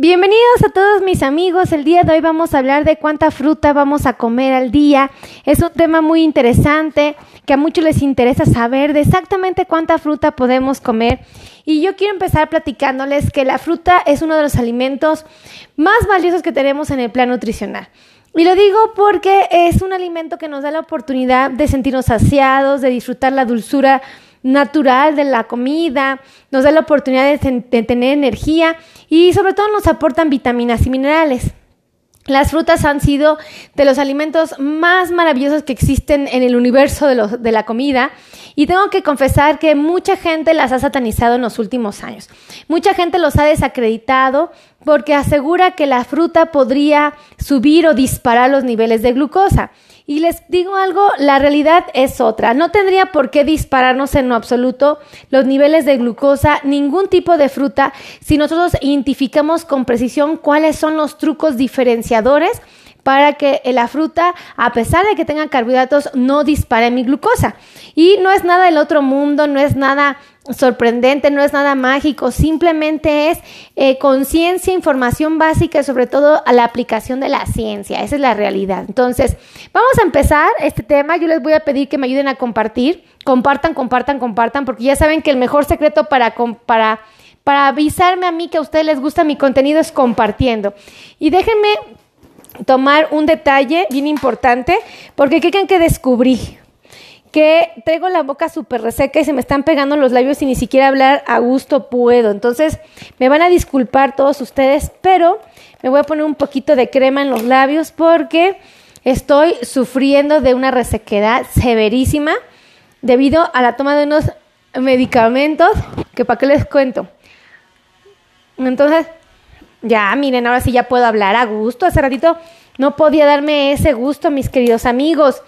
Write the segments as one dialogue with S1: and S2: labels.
S1: Bienvenidos a todos mis amigos. El día de hoy vamos a hablar de cuánta fruta vamos a comer al día. Es un tema muy interesante que a muchos les interesa saber de exactamente cuánta fruta podemos comer. Y yo quiero empezar platicándoles que la fruta es uno de los alimentos más valiosos que tenemos en el plan nutricional. Y lo digo porque es un alimento que nos da la oportunidad de sentirnos saciados, de disfrutar la dulzura natural de la comida, nos da la oportunidad de, tener energía y sobre todo nos aportan vitaminas y minerales. Las frutas han sido de los alimentos más maravillosos que existen en el universo de, de, la comida y tengo que confesar que mucha gente las ha satanizado en los últimos años. Mucha gente los ha desacreditado porque asegura que la fruta podría subir o disparar los niveles de glucosa. Y les digo algo, la realidad es otra. No tendría por qué dispararnos en lo absoluto los niveles de glucosa, ningún tipo de fruta, si nosotros identificamos con precisión cuáles son los trucos diferenciadores para que la fruta, a pesar de que tenga carbohidratos, no dispare mi glucosa. Y no es nada del otro mundo, no es nada sorprendente, no es nada mágico, simplemente es eh, conciencia, información básica sobre todo a la aplicación de la ciencia, esa es la realidad. Entonces, vamos a empezar este tema, yo les voy a pedir que me ayuden a compartir, compartan, compartan, compartan, porque ya saben que el mejor secreto para, para, para avisarme a mí que a ustedes les gusta mi contenido es compartiendo. Y déjenme tomar un detalle bien importante, porque ¿qué creen que descubrí? Que traigo la boca súper reseca y se me están pegando los labios y ni siquiera hablar a gusto puedo. Entonces, me van a disculpar todos ustedes, pero me voy a poner un poquito de crema en los labios porque estoy sufriendo de una resequedad severísima debido a la toma de unos medicamentos que para qué les cuento. Entonces, ya, miren, ahora sí ya puedo hablar a gusto. Hace ratito no podía darme ese gusto, mis queridos amigos.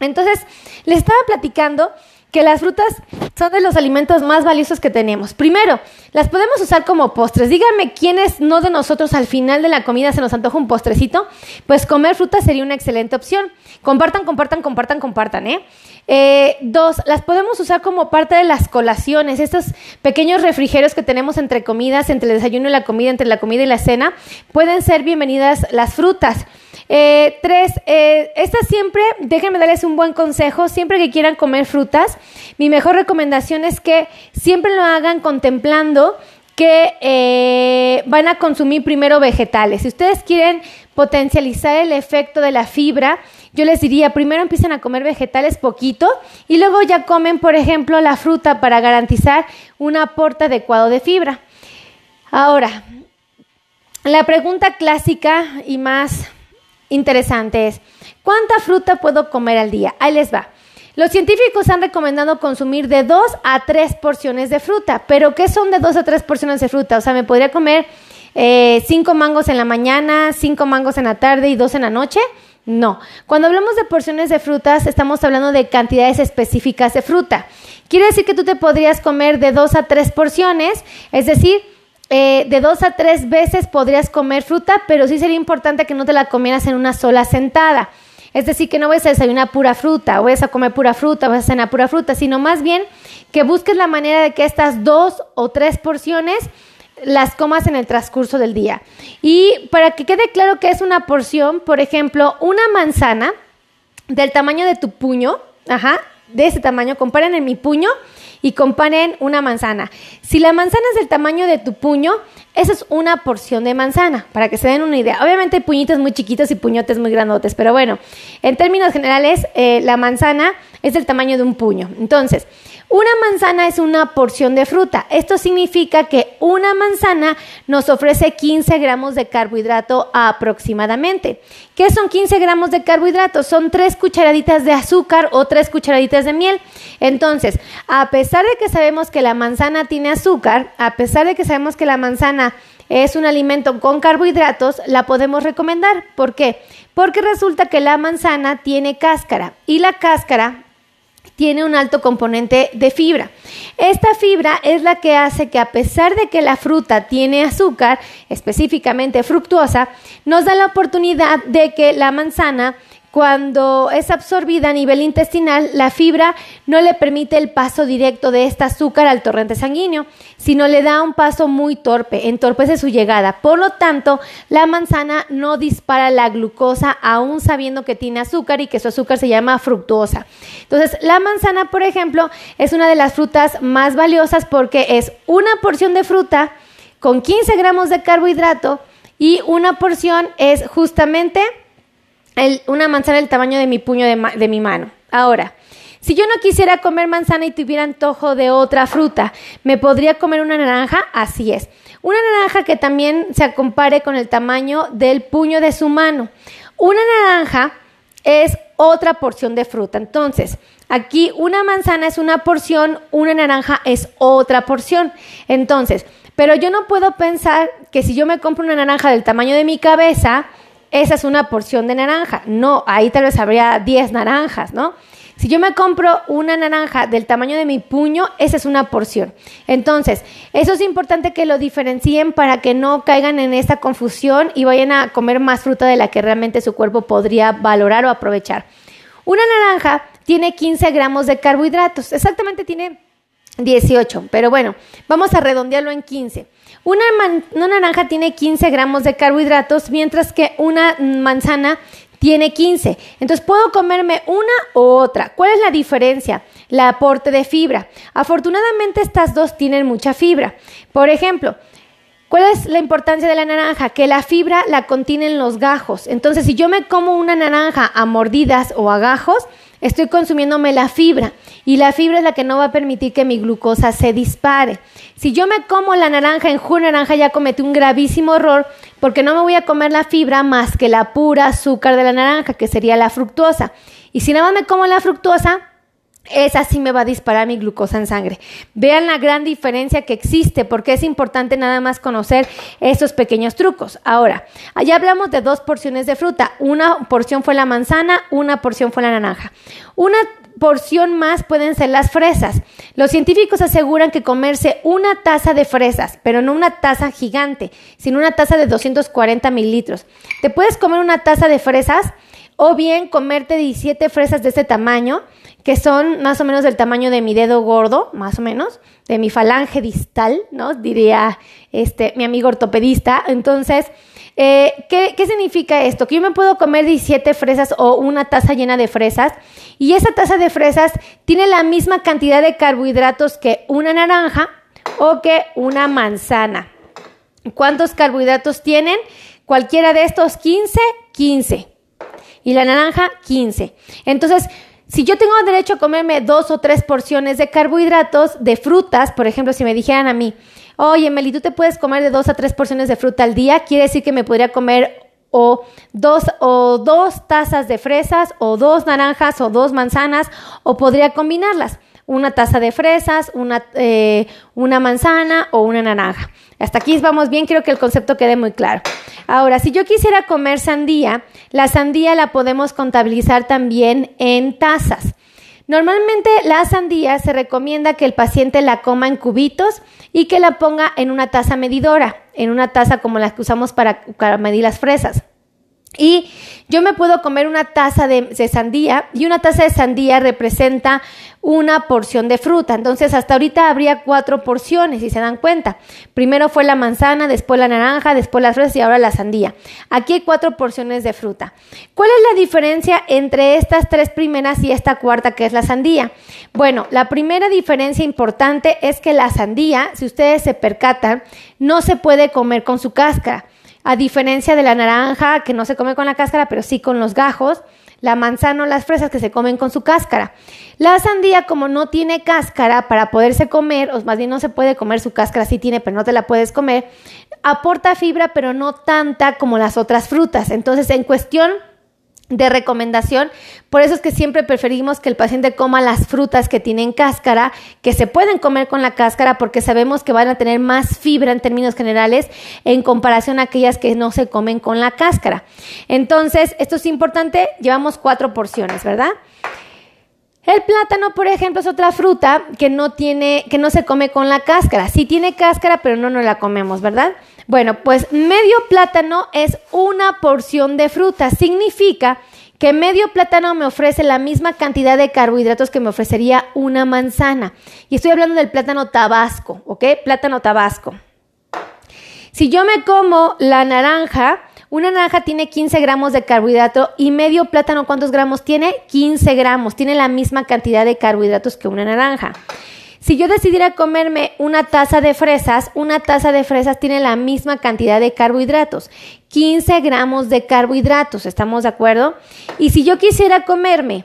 S1: Entonces, les estaba platicando que las frutas son de los alimentos más valiosos que tenemos. Primero, las podemos usar como postres. Díganme quiénes no de nosotros al final de la comida se nos antoja un postrecito. Pues comer frutas sería una excelente opción. Compartan, compartan, compartan, compartan, ¿eh? eh dos, las podemos usar como parte de las colaciones, estos pequeños refrigerios que tenemos entre comidas, entre el desayuno y la comida, entre la comida y la cena. Pueden ser bienvenidas las frutas. Eh, tres, eh, esta siempre, déjenme darles un buen consejo, siempre que quieran comer frutas, mi mejor recomendación es que siempre lo hagan contemplando que eh, van a consumir primero vegetales. Si ustedes quieren potencializar el efecto de la fibra, yo les diría, primero empiecen a comer vegetales poquito y luego ya comen, por ejemplo, la fruta para garantizar un aporte adecuado de fibra. Ahora, la pregunta clásica y más interesante es, ¿cuánta fruta puedo comer al día? Ahí les va. Los científicos han recomendado consumir de 2 a 3 porciones de fruta, pero ¿qué son de 2 a 3 porciones de fruta? O sea, me podría comer 5 eh, mangos en la mañana, 5 mangos en la tarde y 2 en la noche. No, cuando hablamos de porciones de frutas estamos hablando de cantidades específicas de fruta. Quiere decir que tú te podrías comer de 2 a 3 porciones, es decir, eh, de dos a tres veces podrías comer fruta, pero sí sería importante que no te la comieras en una sola sentada. Es decir, que no vayas a desayunar pura fruta, o vayas a comer pura fruta, o vas a cenar pura fruta, sino más bien que busques la manera de que estas dos o tres porciones las comas en el transcurso del día. Y para que quede claro que es una porción, por ejemplo, una manzana del tamaño de tu puño, ajá, de ese tamaño, comparen en mi puño y comparen una manzana. Si la manzana es del tamaño de tu puño, esa es una porción de manzana, para que se den una idea. Obviamente hay puñitos muy chiquitos y puñotes muy grandotes, pero bueno, en términos generales, eh, la manzana es del tamaño de un puño. Entonces, una manzana es una porción de fruta. Esto significa que una manzana nos ofrece 15 gramos de carbohidrato aproximadamente. ¿Qué son 15 gramos de carbohidrato? Son 3 cucharaditas de azúcar o 3 cucharaditas de miel. Entonces, a pesar de que sabemos que la manzana tiene azúcar, a pesar de que sabemos que la manzana es un alimento con carbohidratos, la podemos recomendar. ¿Por qué? Porque resulta que la manzana tiene cáscara y la cáscara tiene un alto componente de fibra. Esta fibra es la que hace que a pesar de que la fruta tiene azúcar, específicamente fructuosa, nos da la oportunidad de que la manzana cuando es absorbida a nivel intestinal, la fibra no le permite el paso directo de este azúcar al torrente sanguíneo, sino le da un paso muy torpe, entorpece su llegada. Por lo tanto, la manzana no dispara la glucosa aún sabiendo que tiene azúcar y que su azúcar se llama fructuosa. Entonces, la manzana, por ejemplo, es una de las frutas más valiosas porque es una porción de fruta con 15 gramos de carbohidrato y una porción es justamente una manzana del tamaño de mi puño de, de mi mano. Ahora, si yo no quisiera comer manzana y tuviera antojo de otra fruta, ¿me podría comer una naranja? Así es. Una naranja que también se compare con el tamaño del puño de su mano. Una naranja es otra porción de fruta. Entonces, aquí una manzana es una porción, una naranja es otra porción. Entonces, pero yo no puedo pensar que si yo me compro una naranja del tamaño de mi cabeza, esa es una porción de naranja. No, ahí tal vez habría 10 naranjas, ¿no? Si yo me compro una naranja del tamaño de mi puño, esa es una porción. Entonces, eso es importante que lo diferencien para que no caigan en esta confusión y vayan a comer más fruta de la que realmente su cuerpo podría valorar o aprovechar. Una naranja tiene 15 gramos de carbohidratos, exactamente tiene 18, pero bueno, vamos a redondearlo en 15. Una, naranja tiene 15 gramos de carbohidratos, mientras que una manzana tiene 15. Entonces puedo comerme una u otra. ¿Cuál es la diferencia? La aporte de fibra. Afortunadamente estas dos tienen mucha fibra. Por ejemplo, ¿cuál es la importancia de la naranja? Que la fibra la contienen los gajos. Entonces si yo me como una naranja a mordidas o a gajos, estoy consumiéndome la fibra y la fibra es la que no va a permitir que mi glucosa se dispare. Si yo me como la naranja en jugo naranja ya cometí un gravísimo error porque no me voy a comer la fibra más que la pura azúcar de la naranja, que sería la fructuosa. Y si nada más me como la fructuosa, esa sí me va a disparar mi glucosa en sangre. Vean la gran diferencia que existe, porque es importante nada más conocer estos pequeños trucos. Ahora, allá hablamos de dos porciones de fruta. Una porción fue la manzana, una porción fue la naranja. Una porción más pueden ser las fresas. Los científicos aseguran que comerse una taza de fresas, pero no una taza gigante, sino una taza de 240 mililitros. Te puedes comer una taza de fresas o bien comerte 17 fresas de este tamaño, que son más o menos del tamaño de mi dedo gordo, más o menos, de mi falange distal, ¿no? Diría este, mi amigo ortopedista. Entonces, eh, ¿qué, ¿qué, significa esto? Que yo me puedo comer 17 fresas o una taza llena de fresas y esa taza de fresas tiene la misma cantidad de carbohidratos que una naranja o que una manzana. ¿Cuántos carbohidratos tienen? Cualquiera de estos 15, 15 y la naranja 15. Entonces, si yo tengo derecho a comerme dos o tres porciones de carbohidratos, de frutas, por ejemplo, si me dijeran a mí, oye, Meli, tú te puedes comer de dos a tres porciones de fruta al día, quiere decir que me podría comer o dos, o dos tazas de fresas, o dos naranjas, o dos manzanas, o podría combinarlas una taza de fresas, una, eh, una manzana o una naranja. Hasta aquí vamos bien, quiero que el concepto quede muy claro. Ahora, si yo quisiera comer sandía, la sandía la podemos contabilizar también en tazas. Normalmente la sandía se recomienda que el paciente la coma en cubitos y que la ponga en una taza medidora, en una taza como las que usamos para, para medir las fresas. Y yo me puedo comer una taza de, sandía y una taza de sandía representa una porción de fruta. Entonces hasta ahorita habría cuatro porciones, si se dan cuenta. Primero fue la manzana, después la naranja, después las fresas y ahora la sandía. Aquí hay cuatro porciones de fruta. ¿Cuál es la diferencia entre estas tres primeras y esta cuarta que es la sandía? Bueno, la primera diferencia importante es que la sandía, si ustedes se percatan, no se puede comer con su cáscara. A diferencia de la naranja, que no se come con la cáscara, pero sí con los gajos, la manzana o las fresas que se comen con su cáscara. La sandía, como no tiene cáscara para poderse comer, o más bien no se puede comer su cáscara, sí tiene, pero no te la puedes comer, aporta fibra, pero no tanta como las otras frutas. Entonces, en cuestión de recomendación. Por eso es que siempre preferimos que el paciente coma las frutas que tienen cáscara, que se pueden comer con la cáscara porque sabemos que van a tener más fibra en términos generales en comparación a aquellas que no se comen con la cáscara. Entonces, esto es importante, llevamos cuatro porciones, ¿verdad? El plátano, por ejemplo, es otra fruta que no tiene, que no se come con la cáscara. Sí tiene cáscara, pero no nos la comemos, ¿verdad? Bueno, pues medio plátano es una porción de fruta. Significa que medio plátano me ofrece la misma cantidad de carbohidratos que me ofrecería una manzana. Y estoy hablando del plátano tabasco, ¿ok? Plátano tabasco. Si yo me como la naranja, una naranja tiene 15 gramos de carbohidrato y medio plátano, ¿cuántos gramos tiene? 15 gramos. Tiene la misma cantidad de carbohidratos que una naranja. Si yo decidiera comerme una taza de fresas, una taza de fresas tiene la misma cantidad de carbohidratos, 15 gramos de carbohidratos, ¿estamos de acuerdo? Y si yo quisiera comerme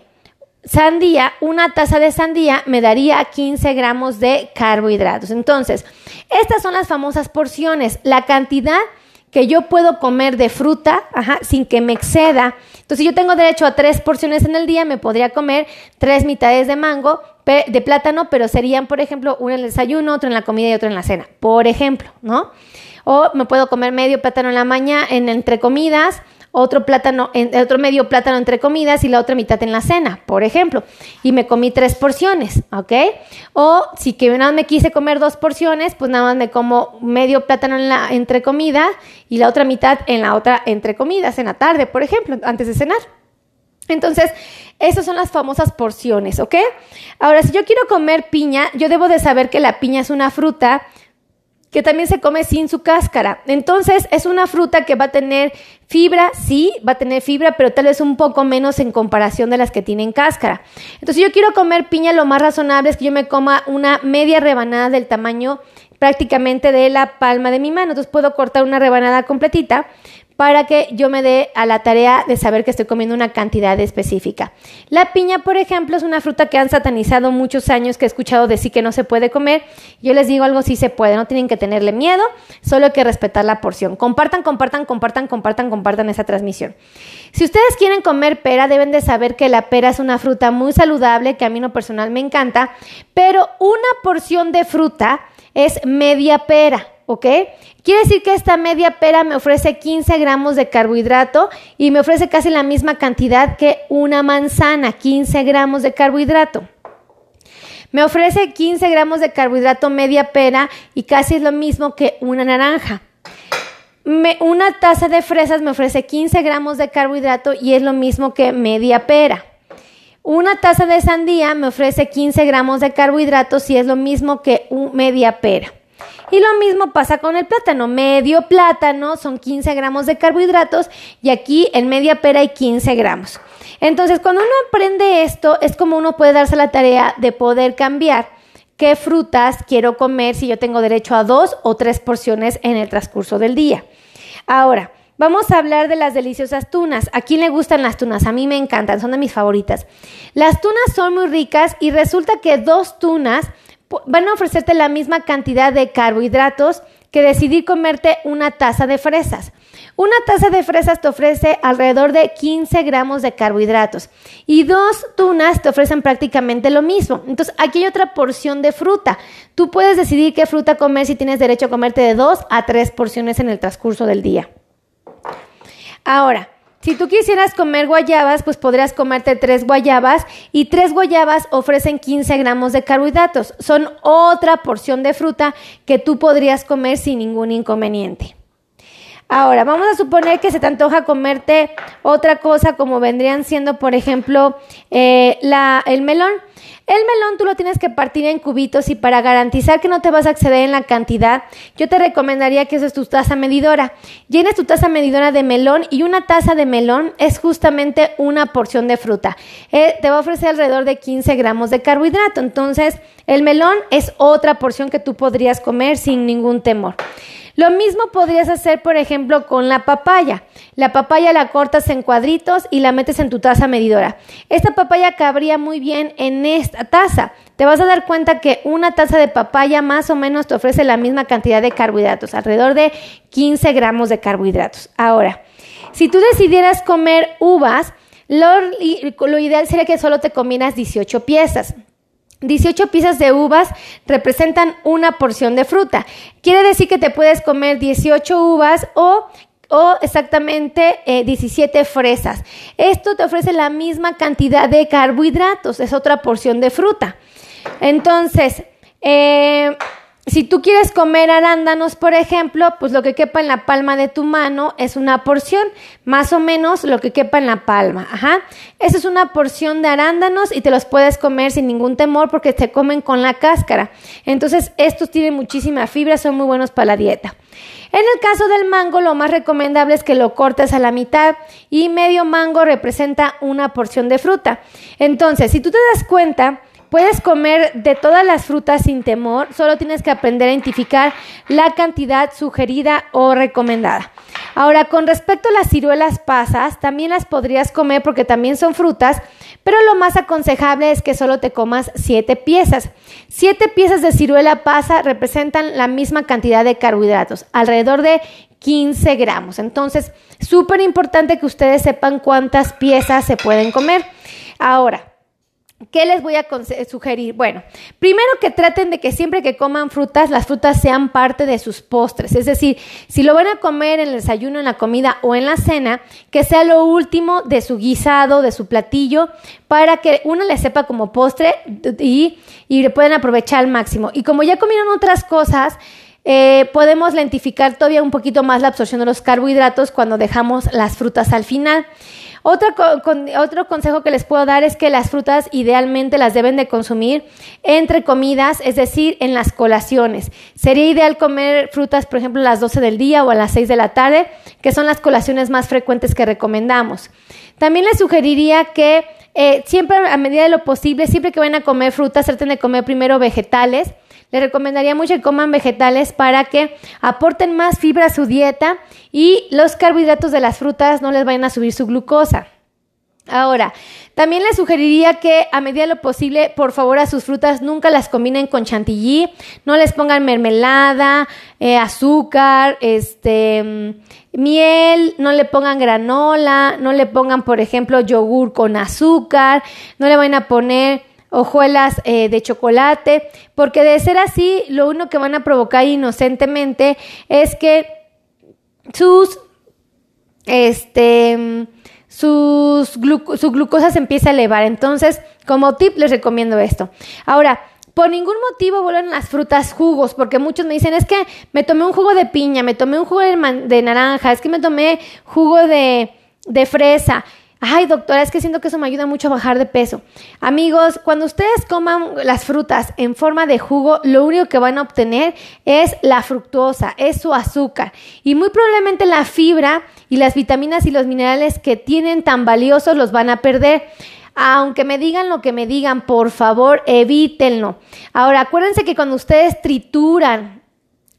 S1: sandía, una taza de sandía me daría 15 gramos de carbohidratos. Entonces, estas son las famosas porciones, la cantidad que yo puedo comer de fruta sin que me exceda. Entonces, si yo tengo derecho a tres porciones en el día, me podría comer tres mitades de mango, de plátano, pero serían, por ejemplo, una en el desayuno, otra en la comida y otra en la cena, por ejemplo, ¿no? O me puedo comer medio plátano en la mañana, en entre comidas, otro plátano, en, otro medio plátano entre comidas y la otra mitad en la cena, por ejemplo. Y me comí tres porciones, ¿ok? O si que nada más me quise comer dos porciones, pues nada más me como medio plátano en la entre comidas y la otra mitad en la otra entre comidas, en la tarde, por ejemplo, antes de cenar. Entonces, esas son las famosas porciones, ¿ok? Ahora, si yo quiero comer piña, yo debo de saber que la piña es una fruta que también se come sin su cáscara. Entonces, es una fruta que va a tener fibra, sí, va a tener fibra, pero tal vez un poco menos en comparación de las que tienen cáscara. Entonces, si yo quiero comer piña, lo más razonable es que yo me coma una media rebanada del tamaño prácticamente de la palma de mi mano. Entonces, puedo cortar una rebanada completita para que yo me dé a la tarea de saber que estoy comiendo una cantidad específica. La piña, por ejemplo, es una fruta que han satanizado muchos años, que he escuchado decir que no se puede comer. Yo les digo algo, sí se puede, no tienen que tenerle miedo, solo hay que respetar la porción. Compartan, compartan, compartan, compartan, compartan esa transmisión. Si ustedes quieren comer pera, deben de saber que la pera es una fruta muy saludable, que a mí no personal me encanta, pero una porción de fruta es media pera. ¿Ok? Quiere decir que esta media pera me ofrece 15 gramos de carbohidrato y me ofrece casi la misma cantidad que una manzana, 15 gramos de carbohidrato. Me ofrece 15 gramos de carbohidrato media pera y casi es lo mismo que una naranja. una taza de fresas me ofrece 15 gramos de carbohidrato y es lo mismo que media pera. Una taza de sandía me ofrece 15 gramos de carbohidratos y es lo mismo que media pera. Y lo mismo pasa con el plátano. Medio plátano son 15 gramos de carbohidratos y aquí en media pera hay 15 gramos. Entonces, cuando uno aprende esto, es como uno puede darse la tarea de poder cambiar qué frutas quiero comer si yo tengo derecho a dos o tres porciones en el transcurso del día. Ahora, Vamos a hablar de las deliciosas tunas. ¿A quién le gustan las tunas? A mí me encantan, son de mis favoritas. Las tunas son muy ricas y resulta que dos tunas van a ofrecerte la misma cantidad de carbohidratos que decidir comerte una taza de fresas. Una taza de fresas te ofrece alrededor de 15 gramos de carbohidratos y dos tunas te ofrecen prácticamente lo mismo. Entonces, aquí hay otra porción de fruta. Tú puedes decidir qué fruta comer si tienes derecho a comerte de dos a tres porciones en el transcurso del día. Ahora, si tú quisieras comer guayabas, pues podrías comerte tres guayabas y tres guayabas ofrecen 15 gramos de carbohidratos. Son otra porción de fruta que tú podrías comer sin ningún inconveniente. Ahora, vamos a suponer que se te antoja comerte otra cosa como vendrían siendo, por ejemplo, eh, el melón. El melón tú lo tienes que partir en cubitos y para garantizar que no te vas a exceder en la cantidad, yo te recomendaría que es tu taza medidora. Llenes tu taza medidora de melón y una taza de melón es justamente una porción de fruta. Eh, te va a ofrecer alrededor de 15 gramos de carbohidrato. Entonces, el melón es otra porción que tú podrías comer sin ningún temor. Lo mismo podrías hacer, por ejemplo, con la papaya. La papaya la cortas en cuadritos y la metes en tu taza medidora. Esta papaya cabría muy bien en esta taza. Te vas a dar cuenta que una taza de papaya más o menos te ofrece la misma cantidad de carbohidratos, alrededor de 15 gramos de carbohidratos. Ahora, si tú decidieras comer uvas, lo, ideal sería que solo te comieras 18 piezas. 18 piezas de uvas representan una porción de fruta. Quiere decir que te puedes comer 18 uvas o o exactamente 17 eh, fresas. Esto te ofrece la misma cantidad de carbohidratos, es otra porción de fruta. Entonces, eh, si tú quieres comer arándanos, por ejemplo, pues lo que quepa en la palma de tu mano es una porción, más o menos lo que quepa en la palma. Ajá. Esa es una porción de arándanos y te los puedes comer sin ningún temor porque se comen con la cáscara. Entonces, estos tienen muchísima fibra, son muy buenos para la dieta. En el caso del mango, lo más recomendable es que lo cortes a la mitad y medio mango representa una porción de fruta. Entonces, si tú te das cuenta, Puedes comer de todas las frutas sin temor, solo tienes que aprender a identificar la cantidad sugerida o recomendada. Ahora, con respecto a las ciruelas pasas, también las podrías comer porque también son frutas, pero lo más aconsejable es que solo te comas siete piezas. Siete piezas de ciruela pasa representan la misma cantidad de carbohidratos, alrededor de 15 gramos. Entonces, súper importante que ustedes sepan cuántas piezas se pueden comer. Ahora, ¿Qué les voy a sugerir? Bueno, primero que traten de que siempre que coman frutas, las frutas sean parte de sus postres. Es decir, si lo van a comer en el desayuno, en la comida o en la cena, que sea lo último de su guisado, de su platillo, para que uno le sepa como postre y, y le puedan aprovechar al máximo. Y como ya comieron otras cosas, eh, podemos lentificar todavía un poquito más la absorción de los carbohidratos cuando dejamos las frutas al final. Otro, consejo que les puedo dar es que las frutas idealmente las deben de consumir entre comidas, es decir, en las colaciones. Sería ideal comer frutas, por ejemplo, a las 12 del día o a las 6 de la tarde, que son las colaciones más frecuentes que recomendamos. También les sugeriría que eh, siempre, a medida de lo posible, siempre que vayan a comer frutas, traten de comer primero vegetales les recomendaría mucho que coman vegetales para que aporten más fibra a su dieta y los carbohidratos de las frutas no les vayan a subir su glucosa. Ahora, también les sugeriría que a medida de lo posible, por favor, a sus frutas nunca las combinen con chantilly, no les pongan mermelada, eh, azúcar, este, mm, miel, no le pongan granola, no le pongan, por ejemplo, yogur con azúcar, no le vayan a poner hojuelas eh, de chocolate, porque de ser así, lo único que van a provocar inocentemente es que sus, este, sus su glucosa se empieza a elevar. Entonces, como tip, les recomiendo esto. Ahora, por ningún motivo vuelven las frutas jugos, porque muchos me dicen, es que me tomé un jugo de piña, me tomé un jugo de, de naranja, es que me tomé jugo de, de fresa ay doctora, es que siento que eso me ayuda mucho a bajar de peso. Amigos, cuando ustedes coman las frutas en forma de jugo, lo único que van a obtener es la fructosa, es su azúcar. Y muy probablemente la fibra y las vitaminas y los minerales que tienen tan valiosos los van a perder. Aunque me digan lo que me digan, por favor, evítenlo. Ahora, acuérdense que cuando ustedes trituran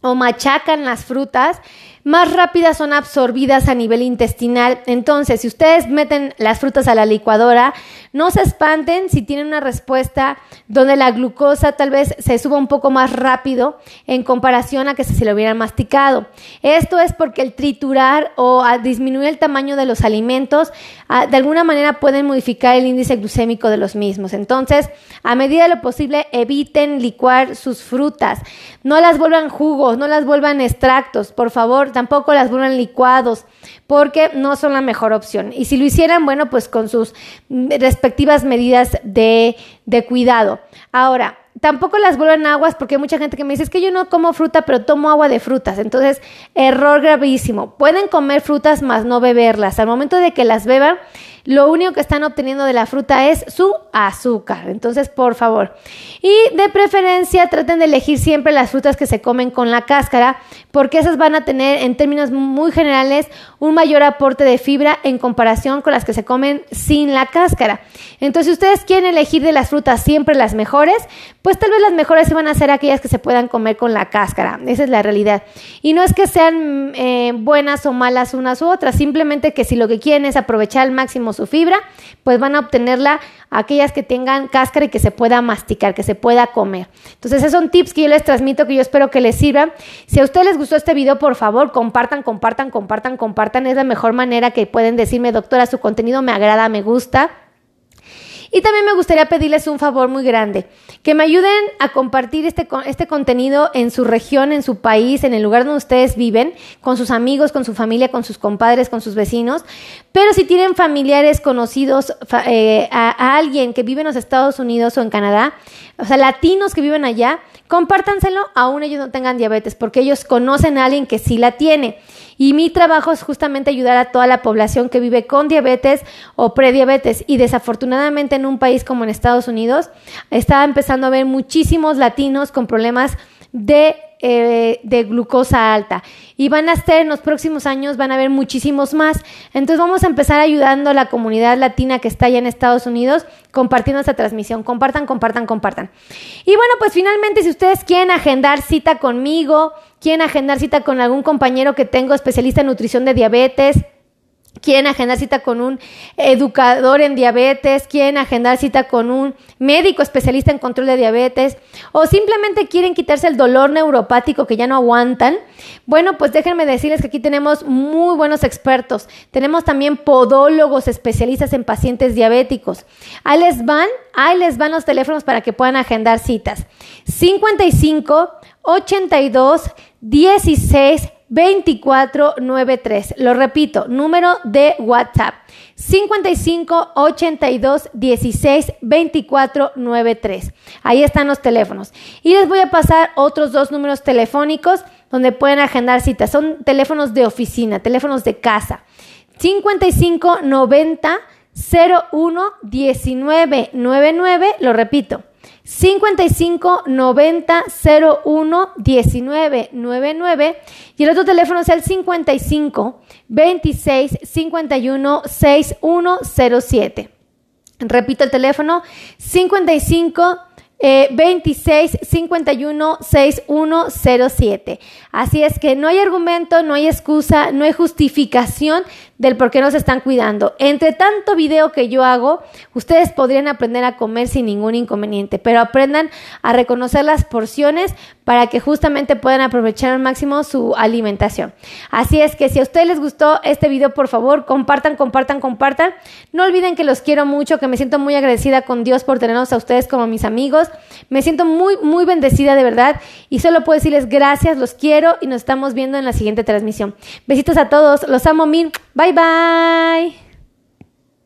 S1: o machacan las frutas, más rápidas son absorbidas a nivel intestinal. Entonces, si ustedes meten las frutas a la licuadora, no se espanten si tienen una respuesta donde la glucosa tal vez se suba un poco más rápido en comparación a que si se lo hubieran masticado. Esto es porque el triturar o disminuir el tamaño de los alimentos de alguna manera pueden modificar el índice glucémico de los mismos. Entonces, a medida de lo posible, eviten licuar sus frutas. No las vuelvan jugos, no las vuelvan extractos, por favor tampoco las vuelvan licuados porque no son la mejor opción. Y si lo hicieran, bueno, pues con sus respectivas medidas de, de cuidado. Ahora, tampoco las vuelvan aguas porque hay mucha gente que me dice es que yo no como fruta pero tomo agua de frutas entonces error gravísimo pueden comer frutas más no beberlas al momento de que las beban lo único que están obteniendo de la fruta es su azúcar. Entonces, por favor. Y de preferencia, traten de elegir siempre las frutas que se comen con la cáscara, porque esas van a tener, en términos muy generales, un mayor aporte de fibra en comparación con las que se comen sin la cáscara. Entonces, si ustedes quieren elegir de las frutas siempre las mejores, pues tal vez las mejores van a ser aquellas que se puedan comer con la cáscara. Esa es la realidad. Y no es que sean eh, buenas o malas unas u otras, simplemente que si lo que quieren es aprovechar al máximo su fibra, pues van a obtenerla aquellas que tengan cáscara y que se pueda masticar, que se pueda comer. Entonces, esos son tips que yo les transmito que yo espero que les sirvan. Si a ustedes les gustó este video, por favor, compartan, compartan, compartan, compartan. Es la mejor manera que pueden decirme, doctora, su contenido me agrada, me gusta. Y también me gustaría pedirles un favor muy grande, que me ayuden a compartir este, este contenido en su región, en su país, en el lugar donde ustedes viven, con sus amigos, con su familia, con sus compadres, con sus vecinos. Pero si tienen familiares conocidos, eh, a, alguien que vive en los Estados Unidos o en Canadá, o sea, latinos que viven allá, compártanselo aún ellos no tengan diabetes, porque ellos conocen a alguien que sí la tiene. Y mi trabajo es justamente ayudar a toda la población que vive con diabetes o prediabetes. Y desafortunadamente en un país como en Estados Unidos, está empezando a ver muchísimos latinos con problemas de eh, de glucosa alta. Y van a ser en los próximos años, van a haber muchísimos más. Entonces vamos a empezar ayudando a la comunidad latina que está allá en Estados Unidos, compartiendo esta transmisión. Compartan, compartan, compartan. Y bueno, pues finalmente, si ustedes quieren agendar cita conmigo, quieren agendar cita con algún compañero que tengo especialista en nutrición de diabetes, quieren agendar cita con un educador en diabetes, quieren agendar cita con un médico especialista en control de diabetes o simplemente quieren quitarse el dolor neuropático que ya no aguantan, bueno, pues déjenme decirles que aquí tenemos muy buenos expertos. Tenemos también podólogos especialistas en pacientes diabéticos. Ahí les van, ahí les van los teléfonos para que puedan agendar citas. 55 82 16 2493. Lo repito, número de WhatsApp 55 82 16 24 93. Ahí están los teléfonos. Y les voy a pasar otros dos números telefónicos donde pueden agendar citas. Son teléfonos de oficina, teléfonos de casa. 55 90 01 19 99. Lo repito. 55 90 01 19 99 y el otro teléfono es el 55 26 51 6107. Repito el teléfono 55 eh, 26 51 6107. Así es que no hay argumento, no hay excusa, no hay justificación del por qué no se están cuidando. Entre tanto video que yo hago, ustedes podrían aprender a comer sin ningún inconveniente, pero aprendan a reconocer las porciones para que justamente puedan aprovechar al máximo su alimentación. Así es que si a ustedes les gustó este video, por favor, compartan, compartan, compartan. No olviden que los quiero mucho, que me siento muy agradecida con Dios por tenerlos a ustedes como mis amigos. Me siento muy, muy bendecida de verdad y solo puedo decirles gracias, los quiero y nos estamos viendo en la siguiente transmisión. Besitos a todos, los amo mil. Bye bye.